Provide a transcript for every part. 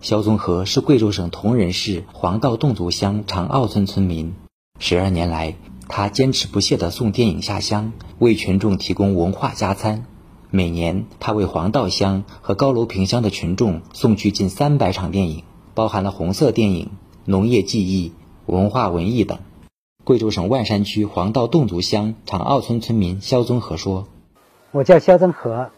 肖宗和是贵州省铜仁市黄道侗族乡长坳村村民。十二年来，他坚持不懈地送电影下乡，为群众提供文化加餐。每年，他为黄道乡和高楼坪乡的群众送去近三百场电影，包含了红色电影、农业记忆、文化文艺等。贵州省万山区黄道侗族乡长坳村村民肖宗和说：“我叫肖宗和，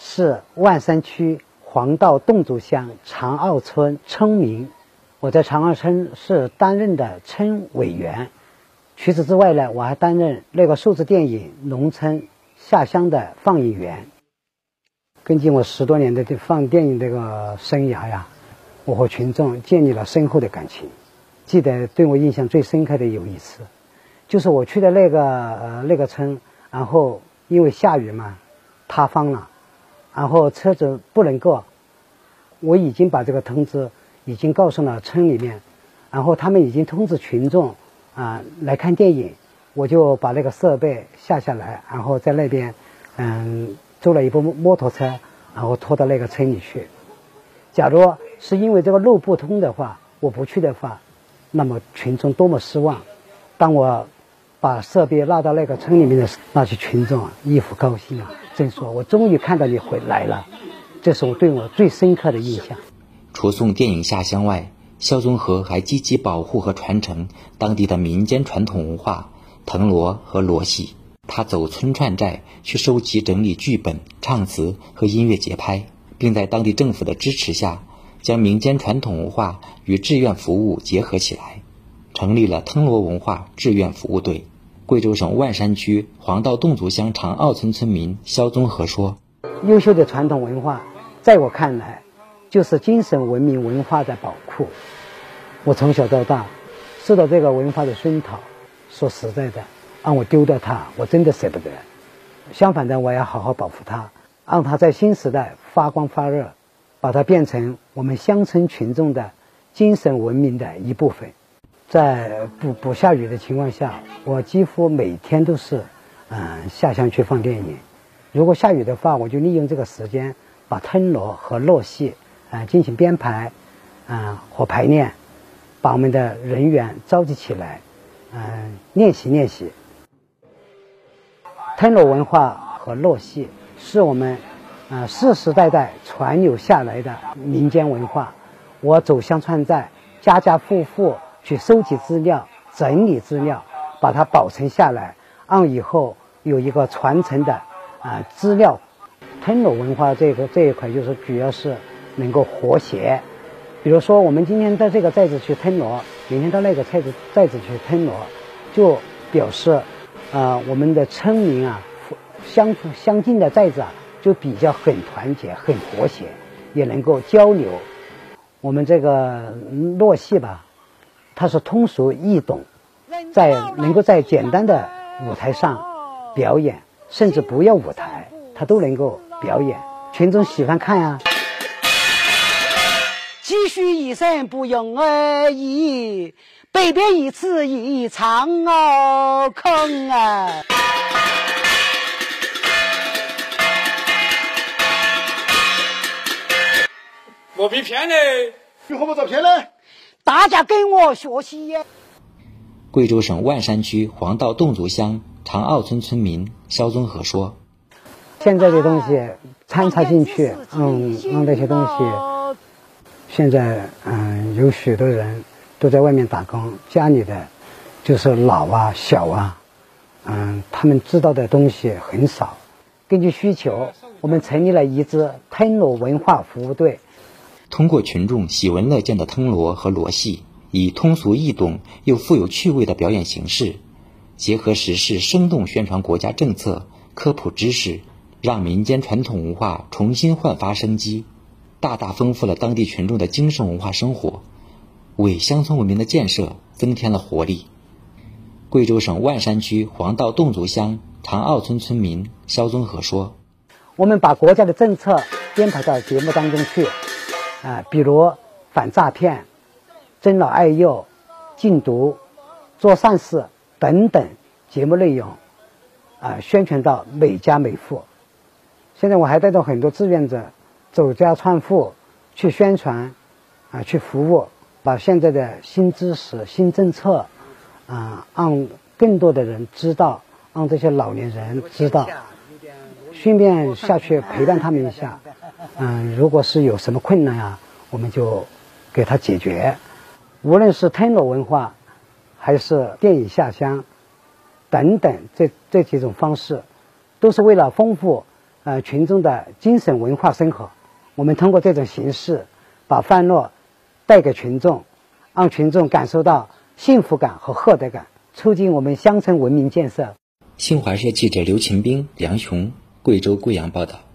是万山区。”黄道侗族乡长坳村村民，我在长坳村是担任的村委员。除此之外呢，我还担任那个数字电影农村下乡的放映员。根据我十多年的这放电影这个生涯呀，我和群众建立了深厚的感情。记得对我印象最深刻的有一次，就是我去的那个呃那个村，然后因为下雨嘛，塌方了。然后车子不能过，我已经把这个通知已经告诉了村里面，然后他们已经通知群众啊来看电影，我就把那个设备下下来，然后在那边嗯租了一部摩托车，然后拖到那个村里去。假如是因为这个路不通的话，我不去的话，那么群众多么失望。当我把设备拉到那个村里面的那些群众啊，一副高兴啊。真说，我终于看到你回来了，这是我对我最深刻的印象。除送电影下乡外，肖宗和还积极保护和传承当地的民间传统文化藤萝和罗戏。他走村串寨去收集整理剧本、唱词和音乐节拍，并在当地政府的支持下，将民间传统文化与志愿服务结合起来，成立了藤萝文化志愿服务队。贵州省万山区黄道侗族乡长坳村村民肖宗和说：“优秀的传统文化，在我看来，就是精神文明文化的宝库。我从小到大，受到这个文化的熏陶。说实在的，让我丢掉它，我真的舍不得。相反的，我要好好保护它，让它在新时代发光发热，把它变成我们乡村群众的精神文明的一部分。”在不不下雨的情况下，我几乎每天都是，嗯，下乡去放电影。如果下雨的话，我就利用这个时间把藤萝和落戏，啊，进行编排，啊和排练，把我们的人员召集起来，嗯，练习练习。藤萝文化和落戏是我们，啊世世代代传流下来的民间文化。我走乡串寨，家家户户。去收集资料、整理资料，把它保存下来，让以后有一个传承的啊资料。藤萝文化这个这一块，就是主要是能够和谐。比如说，我们今天到这个寨子去藤萝，明天到那个寨子寨子去藤萝，就表示啊我们的村民啊相相近的寨子啊就比较很团结、很和谐，也能够交流。我们这个落戏吧。它是通俗易懂，在能够在简单的舞台上表演，甚至不要舞台，它都能够表演，群众喜欢看呀。几许一生不用而已，百变一次一场哦空啊！莫被骗嘞！你何不照片呢？大家跟我学习。贵州省万山区黄道侗族乡长坳村村民肖宗和说：“现在的东西掺插进去，嗯，弄那些东西，现在嗯，有许多人都在外面打工，家里的就是老啊、小啊，嗯，他们知道的东西很少。根据需求，我们成立了一支藤萝文化服务队。”通过群众喜闻乐见的藤萝和罗戏，以通俗易懂又富有趣味的表演形式，结合时事，生动宣传国家政策、科普知识，让民间传统文化重新焕发生机，大大丰富了当地群众的精神文化生活，为乡村文明的建设增添了活力。贵州省万山区黄道侗族乡长坳村村民肖宗和说：“我们把国家的政策编排到节目当中去。”啊，比如反诈骗、尊老爱幼、禁毒、做善事等等节目内容，啊，宣传到每家每户。现在我还带着很多志愿者走家串户去宣传，啊去服务，把现在的新知识、新政策啊，让更多的人知道，让这些老年人知道，顺便下去陪伴他们一下。嗯，如果是有什么困难啊，我们就给他解决。无论是吞罗文化，还是电影下乡等等，这这几种方式，都是为了丰富呃群众的精神文化生活。我们通过这种形式，把欢乐带给群众，让群众感受到幸福感和获得感，促进我们乡村文明建设。新华社记者刘勤兵、梁雄，贵州贵阳报道。